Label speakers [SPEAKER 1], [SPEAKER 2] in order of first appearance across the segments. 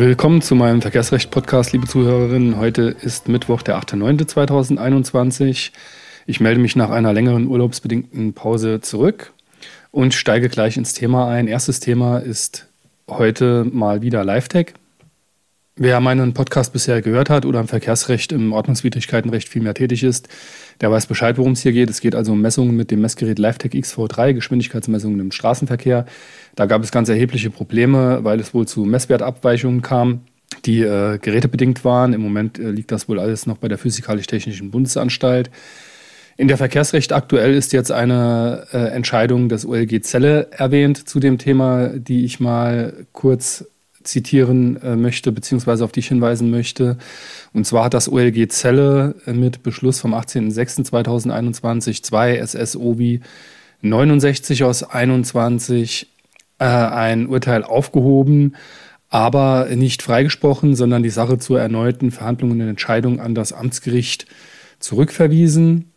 [SPEAKER 1] Willkommen zu meinem Verkehrsrecht-Podcast, liebe Zuhörerinnen. Heute ist Mittwoch, der 8.9.2021. Ich melde mich nach einer längeren urlaubsbedingten Pause zurück und steige gleich ins Thema ein. Erstes Thema ist heute mal wieder LiveTech. Wer meinen Podcast bisher gehört hat oder im Verkehrsrecht, im Ordnungswidrigkeitenrecht viel mehr tätig ist, der weiß Bescheid, worum es hier geht. Es geht also um Messungen mit dem Messgerät LiveTech XV3, Geschwindigkeitsmessungen im Straßenverkehr. Da gab es ganz erhebliche Probleme, weil es wohl zu Messwertabweichungen kam, die äh, gerätebedingt waren. Im Moment äh, liegt das wohl alles noch bei der Physikalisch-Technischen Bundesanstalt. In der Verkehrsrecht aktuell ist jetzt eine äh, Entscheidung des OLG Zelle erwähnt zu dem Thema, die ich mal kurz zitieren äh, möchte, beziehungsweise auf die ich hinweisen möchte. Und zwar hat das OLG Zelle äh, mit Beschluss vom 18.06.2021 2 SSOBI 69 aus 21 äh, ein Urteil aufgehoben, aber nicht freigesprochen, sondern die Sache zur erneuten Verhandlung und Entscheidung an das Amtsgericht zurückverwiesen.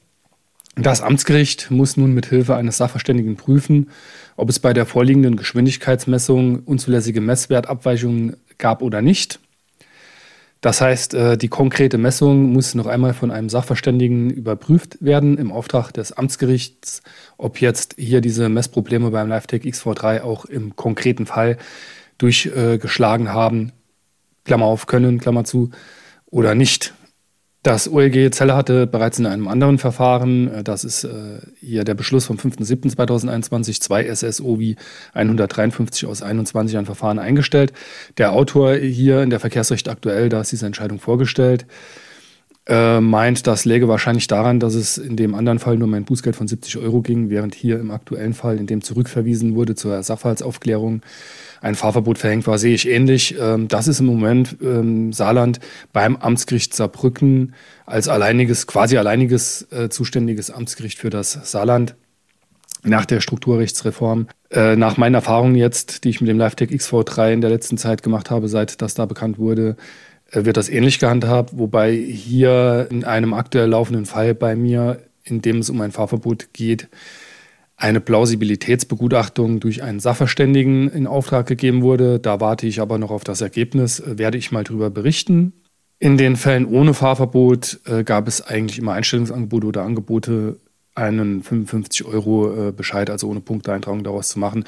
[SPEAKER 1] Das Amtsgericht muss nun mit Hilfe eines Sachverständigen prüfen, ob es bei der vorliegenden Geschwindigkeitsmessung unzulässige Messwertabweichungen gab oder nicht. Das heißt, äh, die konkrete Messung muss noch einmal von einem Sachverständigen überprüft werden im Auftrag des Amtsgerichts, ob jetzt hier diese Messprobleme beim LiveTech XV3 auch im konkreten Fall durchgeschlagen haben, Klammer auf können, Klammer zu, oder nicht. Das OLG Zelle hatte bereits in einem anderen Verfahren, äh, das ist äh, hier der Beschluss vom 5.7.2021, 2 SSOW 153 aus 21 ein Verfahren eingestellt. Der Autor hier in der Verkehrsrecht aktuell, da ist diese Entscheidung vorgestellt, äh, meint, das läge wahrscheinlich daran, dass es in dem anderen Fall nur um ein Bußgeld von 70 Euro ging, während hier im aktuellen Fall, in dem zurückverwiesen wurde zur Sachverhaltsaufklärung, ein Fahrverbot verhängt war, sehe ich ähnlich. Ähm, das ist im Moment ähm, Saarland beim Amtsgericht Saarbrücken als alleiniges, quasi alleiniges äh, zuständiges Amtsgericht für das Saarland nach der Strukturrechtsreform. Äh, nach meinen Erfahrungen jetzt, die ich mit dem LiveTech XV3 in der letzten Zeit gemacht habe, seit das da bekannt wurde, wird das ähnlich gehandhabt, wobei hier in einem aktuell laufenden Fall bei mir, in dem es um ein Fahrverbot geht, eine Plausibilitätsbegutachtung durch einen Sachverständigen in Auftrag gegeben wurde. Da warte ich aber noch auf das Ergebnis, äh, werde ich mal darüber berichten. In den Fällen ohne Fahrverbot äh, gab es eigentlich immer Einstellungsangebote oder Angebote, einen 55 Euro äh, Bescheid, also ohne Punkteintragung daraus zu machen,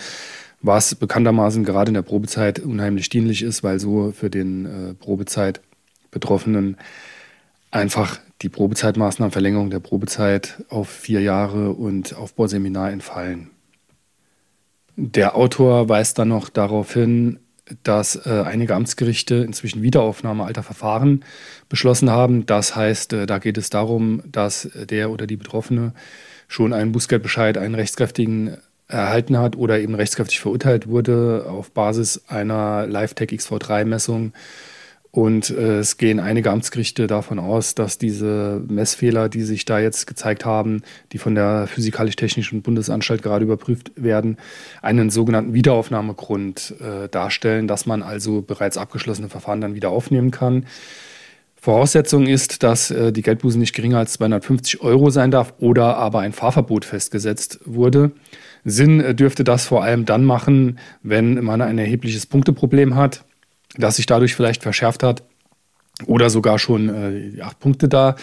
[SPEAKER 1] was bekanntermaßen gerade in der Probezeit unheimlich dienlich ist, weil so für den äh, Probezeit Betroffenen einfach die Probezeitmaßnahmenverlängerung der Probezeit auf vier Jahre und Aufbauseminar entfallen. Der Autor weist dann noch darauf hin, dass äh, einige Amtsgerichte inzwischen Wiederaufnahme alter Verfahren beschlossen haben. Das heißt, äh, da geht es darum, dass der oder die Betroffene schon einen Bußgeldbescheid, einen rechtskräftigen erhalten hat oder eben rechtskräftig verurteilt wurde auf Basis einer Live-Tech XV3-Messung und äh, es gehen einige Amtsgerichte davon aus, dass diese Messfehler, die sich da jetzt gezeigt haben, die von der Physikalisch-Technischen Bundesanstalt gerade überprüft werden, einen sogenannten Wiederaufnahmegrund äh, darstellen, dass man also bereits abgeschlossene Verfahren dann wieder aufnehmen kann. Voraussetzung ist, dass äh, die Geldbuße nicht geringer als 250 Euro sein darf oder aber ein Fahrverbot festgesetzt wurde. Sinn äh, dürfte das vor allem dann machen, wenn man ein erhebliches Punkteproblem hat das sich dadurch vielleicht verschärft hat oder sogar schon äh, acht Punkte da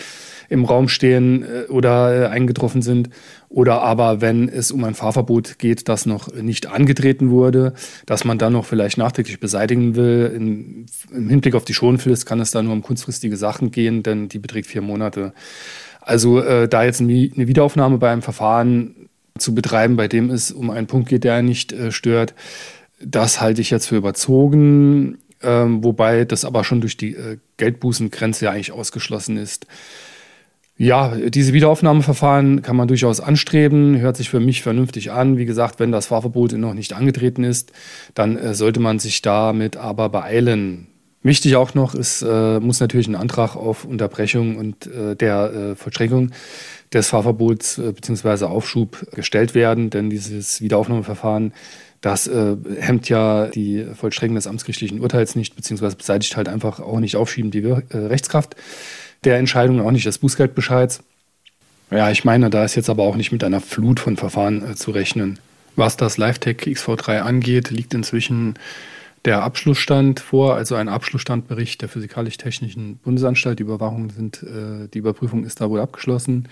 [SPEAKER 1] im Raum stehen äh, oder äh, eingetroffen sind. Oder aber wenn es um ein Fahrverbot geht, das noch nicht angetreten wurde, dass man dann noch vielleicht nachträglich beseitigen will. In, Im Hinblick auf die Schonfrist kann es da nur um kurzfristige Sachen gehen, denn die beträgt vier Monate. Also äh, da jetzt eine Wiederaufnahme bei einem Verfahren zu betreiben, bei dem es um einen Punkt geht, der nicht äh, stört, das halte ich jetzt für überzogen ähm, wobei das aber schon durch die äh, Geldbußengrenze ja eigentlich ausgeschlossen ist. Ja, diese Wiederaufnahmeverfahren kann man durchaus anstreben, hört sich für mich vernünftig an. Wie gesagt, wenn das Fahrverbot noch nicht angetreten ist, dann äh, sollte man sich damit aber beeilen. Wichtig auch noch ist, äh, muss natürlich ein Antrag auf Unterbrechung und äh, der äh, Vollstreckung des Fahrverbots äh, bzw. Aufschub gestellt werden, denn dieses Wiederaufnahmeverfahren das äh, hemmt ja die Vollstreckung des amtsgerichtlichen Urteils nicht, beziehungsweise beseitigt halt einfach auch nicht aufschieben die äh, Rechtskraft der Entscheidung, auch nicht des Bußgeldbescheids. Ja, ich meine, da ist jetzt aber auch nicht mit einer Flut von Verfahren äh, zu rechnen. Was das LiveTech XV3 angeht, liegt inzwischen der Abschlussstand vor, also ein Abschlussstandbericht der Physikalisch-Technischen Bundesanstalt. Die Überwachung sind, äh, die Überprüfung ist da wohl abgeschlossen.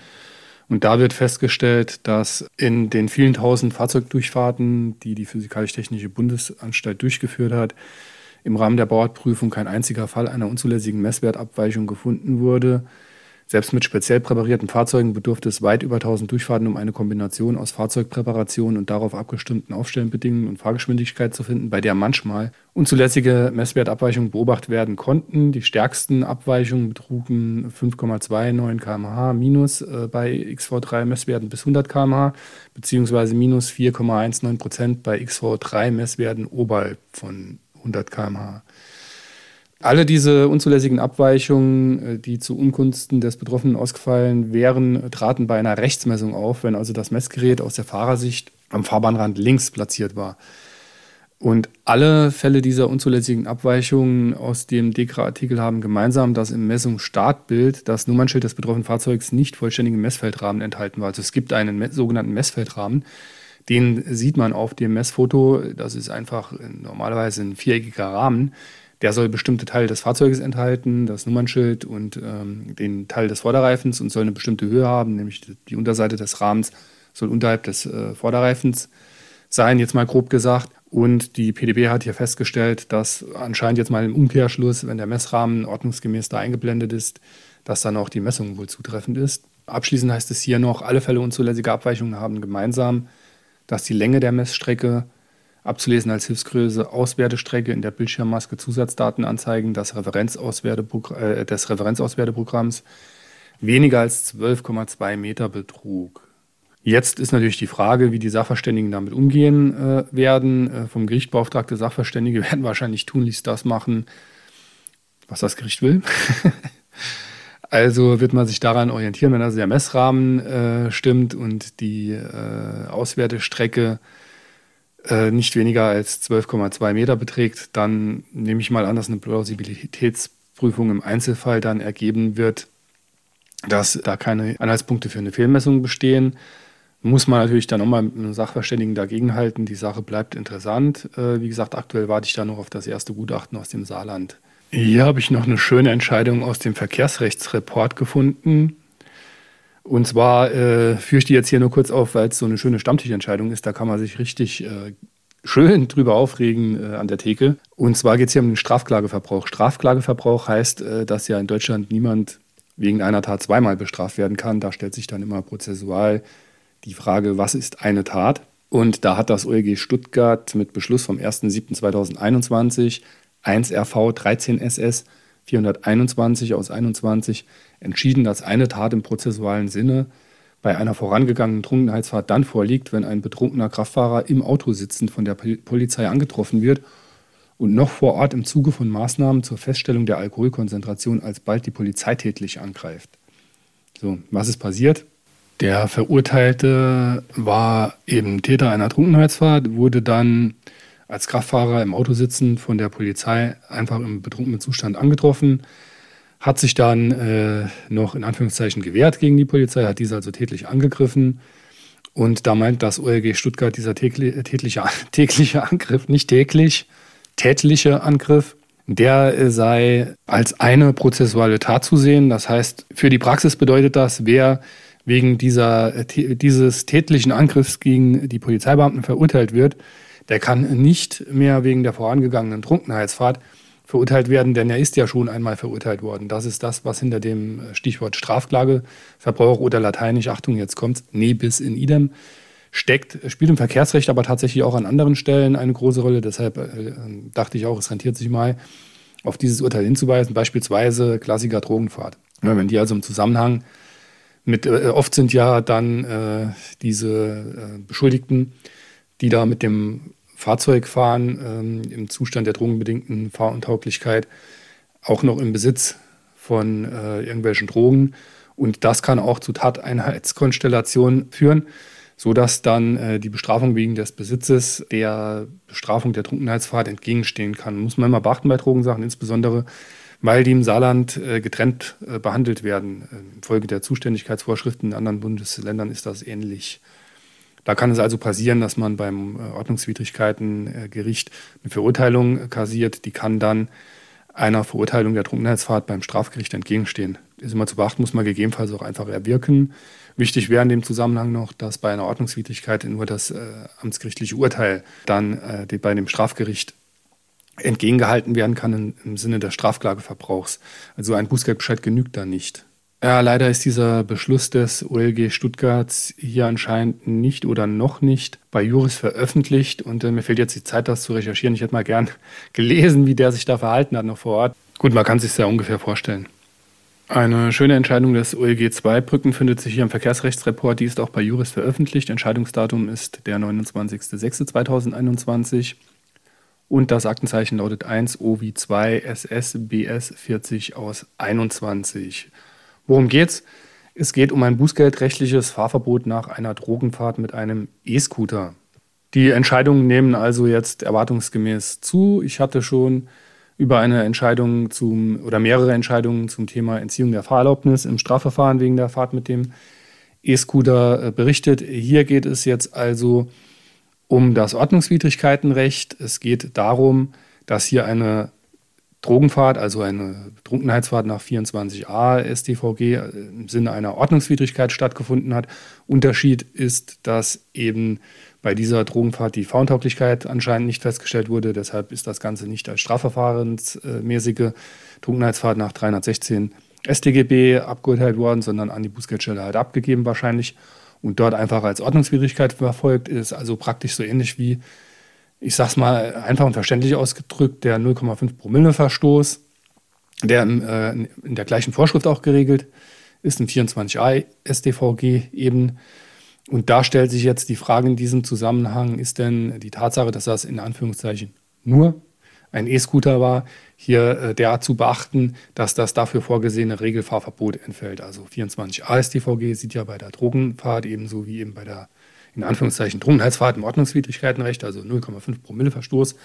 [SPEAKER 1] Und da wird festgestellt, dass in den vielen tausend Fahrzeugdurchfahrten, die die Physikalisch-Technische Bundesanstalt durchgeführt hat, im Rahmen der Bauartprüfung kein einziger Fall einer unzulässigen Messwertabweichung gefunden wurde. Selbst mit speziell präparierten Fahrzeugen bedurfte es weit über 1000 Durchfahrten, um eine Kombination aus Fahrzeugpräparation und darauf abgestimmten Aufstellbedingungen und Fahrgeschwindigkeit zu finden, bei der manchmal unzulässige Messwertabweichungen beobachtet werden konnten. Die stärksten Abweichungen betrugen 5,29 km/h minus äh, bei XV3 Messwerten bis 100 km/h beziehungsweise minus 4,19 Prozent bei XV3 Messwerten oberhalb von 100 km/h. Alle diese unzulässigen Abweichungen, äh, die zu Ungunsten des Betroffenen ausgefallen wären, traten bei einer Rechtsmessung auf, wenn also das Messgerät aus der Fahrersicht am Fahrbahnrand links platziert war. Und alle Fälle dieser unzulässigen Abweichungen aus dem DEKRA-Artikel haben gemeinsam, dass im Messungsstartbild das Nummernschild des betroffenen Fahrzeugs nicht vollständigen Messfeldrahmen enthalten war. Also es gibt einen sogenannten Messfeldrahmen, den sieht man auf dem Messfoto. Das ist einfach normalerweise ein viereckiger Rahmen. Der soll bestimmte Teile des Fahrzeuges enthalten, das Nummernschild und ähm, den Teil des Vorderreifens und soll eine bestimmte Höhe haben, nämlich die Unterseite des Rahmens soll unterhalb des äh, Vorderreifens sein, jetzt mal grob gesagt. Und die PDB hat hier festgestellt, dass anscheinend jetzt mal im Umkehrschluss, wenn der Messrahmen ordnungsgemäß da eingeblendet ist, dass dann auch die Messung wohl zutreffend ist. Abschließend heißt es hier noch, alle Fälle unzulässiger Abweichungen haben gemeinsam, dass die Länge der Messstrecke abzulesen als Hilfsgröße Auswertestrecke in der Bildschirmmaske Zusatzdaten anzeigen Referenzauswertepro äh, des Referenzauswerteprogramms weniger als 12,2 Meter betrug. Jetzt ist natürlich die Frage, wie die Sachverständigen damit umgehen äh, werden. Äh, vom Gericht beauftragte Sachverständige werden wahrscheinlich tunlichst das machen, was das Gericht will. also wird man sich daran orientieren, wenn also der Messrahmen äh, stimmt und die äh, Auswertestrecke äh, nicht weniger als 12,2 Meter beträgt, dann nehme ich mal an, dass eine Plausibilitätsprüfung im Einzelfall dann ergeben wird, dass da keine Anhaltspunkte für eine Fehlmessung bestehen. Muss man natürlich dann nochmal mit einem Sachverständigen dagegenhalten. Die Sache bleibt interessant. Äh, wie gesagt, aktuell warte ich da noch auf das erste Gutachten aus dem Saarland. Hier habe ich noch eine schöne Entscheidung aus dem Verkehrsrechtsreport gefunden. Und zwar äh, führe ich die jetzt hier nur kurz auf, weil es so eine schöne Stammtischentscheidung ist. Da kann man sich richtig äh, schön drüber aufregen äh, an der Theke. Und zwar geht es hier um den Strafklageverbrauch. Strafklageverbrauch heißt, äh, dass ja in Deutschland niemand wegen einer Tat zweimal bestraft werden kann. Da stellt sich dann immer prozessual die Frage, was ist eine Tat? Und da hat das OLG Stuttgart mit Beschluss vom 1.7.2021 1 RV 13 SS 421 aus 21 entschieden, dass eine Tat im prozessualen Sinne bei einer vorangegangenen Trunkenheitsfahrt dann vorliegt, wenn ein betrunkener Kraftfahrer im Auto sitzend von der Polizei angetroffen wird und noch vor Ort im Zuge von Maßnahmen zur Feststellung der Alkoholkonzentration alsbald die Polizei tätlich angreift. So, was ist passiert? Der Verurteilte war eben Täter einer Trunkenheitsfahrt, wurde dann als Kraftfahrer im Auto sitzend von der Polizei einfach im betrunkenen Zustand angetroffen, hat sich dann äh, noch in Anführungszeichen gewehrt gegen die Polizei, hat diese also tätlich angegriffen. Und da meint das OLG Stuttgart, dieser tägliche, tägliche, tägliche Angriff, nicht täglich, tätliche Angriff, der äh, sei als eine prozessuale Tat zu sehen. Das heißt, für die Praxis bedeutet das, wer wegen dieser, äh, dieses tätlichen Angriffs gegen die Polizeibeamten verurteilt wird, der kann nicht mehr wegen der vorangegangenen Trunkenheitsfahrt verurteilt werden, denn er ist ja schon einmal verurteilt worden. Das ist das, was hinter dem Stichwort Strafklageverbrauch oder lateinisch, Achtung, jetzt kommt's, ne bis in idem steckt, spielt im Verkehrsrecht aber tatsächlich auch an anderen Stellen eine große Rolle. Deshalb äh, dachte ich auch, es rentiert sich mal, auf dieses Urteil hinzuweisen, beispielsweise Klassiker Drogenfahrt. Ja, wenn die also im Zusammenhang mit, äh, oft sind ja dann äh, diese äh, Beschuldigten, die da mit dem Fahrzeug fahren, ähm, im Zustand der drogenbedingten Fahruntauglichkeit, auch noch im Besitz von äh, irgendwelchen Drogen. Und das kann auch zu Tateinheitskonstellationen führen, sodass dann äh, die Bestrafung wegen des Besitzes der Bestrafung der Trunkenheitsfahrt entgegenstehen kann. Muss man immer beachten bei Drogensachen, insbesondere weil die im Saarland äh, getrennt äh, behandelt werden. Infolge der Zuständigkeitsvorschriften in anderen Bundesländern ist das ähnlich. Da kann es also passieren, dass man beim äh, Ordnungswidrigkeitengericht eine Verurteilung kassiert. Die kann dann einer Verurteilung der Trunkenheitsfahrt beim Strafgericht entgegenstehen. Ist immer zu beachten, muss man gegebenenfalls auch einfach erwirken. Wichtig wäre in dem Zusammenhang noch, dass bei einer Ordnungswidrigkeit nur das äh, amtsgerichtliche Urteil dann äh, bei dem Strafgericht entgegengehalten werden kann im, im Sinne des Strafklageverbrauchs. Also ein Bußgeldbescheid genügt da nicht. Ja, leider ist dieser Beschluss des OLG Stuttgarts hier anscheinend nicht oder noch nicht bei Juris veröffentlicht und äh, mir fehlt jetzt die Zeit, das zu recherchieren. Ich hätte mal gern gelesen, wie der sich da verhalten hat noch vor Ort. Gut, man kann sich ja ungefähr vorstellen. Eine schöne Entscheidung des OLG 2 Brücken findet sich hier im Verkehrsrechtsreport. Die ist auch bei Juris veröffentlicht. Entscheidungsdatum ist der 29.06.2021 und das Aktenzeichen lautet 1 OW 2 SS BS 40 aus 21. Worum geht's? Es geht um ein bußgeldrechtliches Fahrverbot nach einer Drogenfahrt mit einem E-Scooter. Die Entscheidungen nehmen also jetzt erwartungsgemäß zu. Ich hatte schon über eine Entscheidung zum oder mehrere Entscheidungen zum Thema Entziehung der Fahrerlaubnis im Strafverfahren wegen der Fahrt mit dem E-Scooter äh, berichtet. Hier geht es jetzt also um das Ordnungswidrigkeitenrecht. Es geht darum, dass hier eine Drogenfahrt, also eine Trunkenheitsfahrt nach 24a StVG äh, im Sinne einer Ordnungswidrigkeit stattgefunden hat. Unterschied ist, dass eben bei dieser Drogenfahrt die Fahruntauglichkeit anscheinend nicht festgestellt wurde. Deshalb ist das Ganze nicht als strafverfahrensmäßige Trunkenheitsfahrt nach 316 StGB abgeurteilt worden, sondern an die Bußgeldstelle halt abgegeben wahrscheinlich und dort einfach als Ordnungswidrigkeit verfolgt. Ist also praktisch so ähnlich wie ich sag's mal einfach und verständlich ausgedrückt, der 0,5 Promille Verstoß, der äh, in der gleichen Vorschrift auch geregelt ist, im 24a StVG eben. Und da stellt sich jetzt die Frage in diesem Zusammenhang, ist denn die Tatsache, dass das in Anführungszeichen nur ein E-Scooter war, hier äh, derart zu beachten, dass das dafür vorgesehene Regelfahrverbot entfällt. Also 24a StVG sieht ja bei der Drogenfahrt ebenso wie eben bei der in Anführungszeichen Trunkenheitsfahrt im Ordnungswidrigkeitenrecht, also 0,5 Promille Verstoß,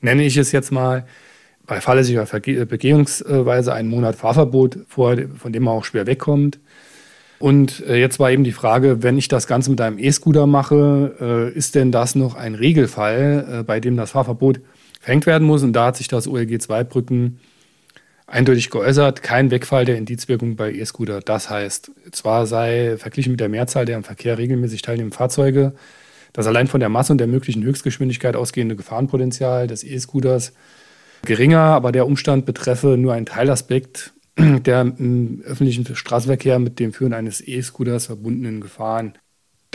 [SPEAKER 1] nenne ich es jetzt mal, bei fahrlässiger Begehungsweise einen Monat Fahrverbot vor, von dem man auch schwer wegkommt. Und äh, jetzt war eben die Frage, wenn ich das Ganze mit einem E-Scooter mache, äh, ist denn das noch ein Regelfall, äh, bei dem das Fahrverbot verhängt werden muss? Und da hat sich das OLG 2 Brücken eindeutig geäußert, kein Wegfall der Indizwirkung bei E-Scooter. Das heißt, zwar sei verglichen mit der Mehrzahl der im Verkehr regelmäßig teilnehmenden Fahrzeuge das allein von der Masse und der möglichen Höchstgeschwindigkeit ausgehende Gefahrenpotenzial des E-Scooters geringer, aber der Umstand betreffe nur einen Teilaspekt der im öffentlichen Straßenverkehr mit dem Führen eines E-Scooters verbundenen Gefahren.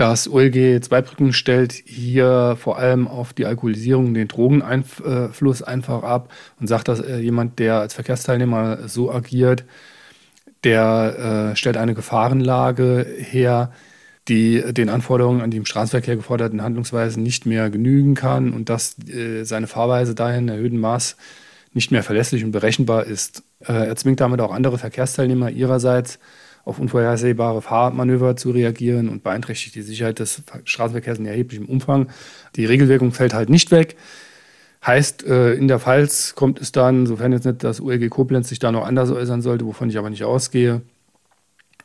[SPEAKER 1] Das OLG Zweibrücken stellt hier vor allem auf die Alkoholisierung, den Drogeneinfluss einfach ab und sagt, dass äh, jemand, der als Verkehrsteilnehmer so agiert, der äh, stellt eine Gefahrenlage her, die den Anforderungen an die im Straßenverkehr geforderten Handlungsweisen nicht mehr genügen kann und dass äh, seine Fahrweise dahin in erhöhtem Maß nicht mehr verlässlich und berechenbar ist. Äh, er zwingt damit auch andere Verkehrsteilnehmer ihrerseits auf unvorhersehbare Fahrmanöver zu reagieren und beeinträchtigt die Sicherheit des Straßenverkehrs in erheblichem Umfang. Die Regelwirkung fällt halt nicht weg. Heißt, äh, in der Pfalz kommt es dann, sofern jetzt nicht das ULG Koblenz sich da noch anders äußern sollte, wovon ich aber nicht ausgehe,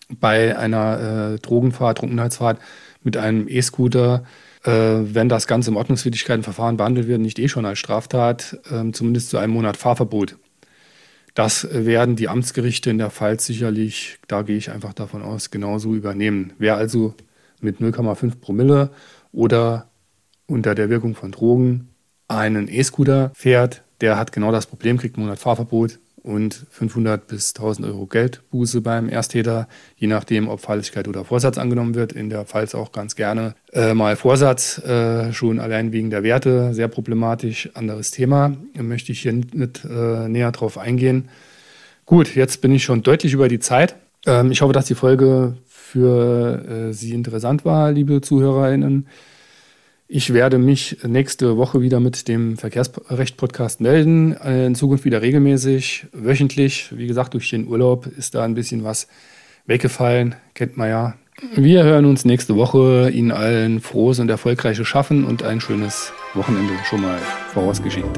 [SPEAKER 1] bei einer äh, Drogenfahrt, Trunkenheitsfahrt mit einem E-Scooter, äh, wenn das Ganze im Ordnungswidrigkeitenverfahren behandelt wird, nicht eh schon als Straftat, äh, zumindest zu einem Monat Fahrverbot das werden die Amtsgerichte in der Pfalz sicherlich, da gehe ich einfach davon aus, genauso übernehmen. Wer also mit 0,5 Promille oder unter der Wirkung von Drogen einen E-Scooter fährt, der hat genau das Problem, kriegt einen Monat Fahrverbot und 500 bis 1000 Euro Geldbuße beim Ersttäter, je nachdem, ob Fahrlässigkeit oder Vorsatz angenommen wird. In der Pfalz auch ganz gerne äh, mal Vorsatz, äh, schon allein wegen der Werte, sehr problematisch, anderes Thema. Möchte ich hier nicht äh, näher drauf eingehen. Gut, jetzt bin ich schon deutlich über die Zeit. Ähm, ich hoffe, dass die Folge für äh, Sie interessant war, liebe ZuhörerInnen. Ich werde mich nächste Woche wieder mit dem Verkehrsrecht-Podcast melden. In Zukunft wieder regelmäßig, wöchentlich. Wie gesagt, durch den Urlaub ist da ein bisschen was weggefallen. Kennt man ja. Wir hören uns nächste Woche. Ihnen allen frohes und erfolgreiches Schaffen und ein schönes Wochenende schon mal vorausgeschickt.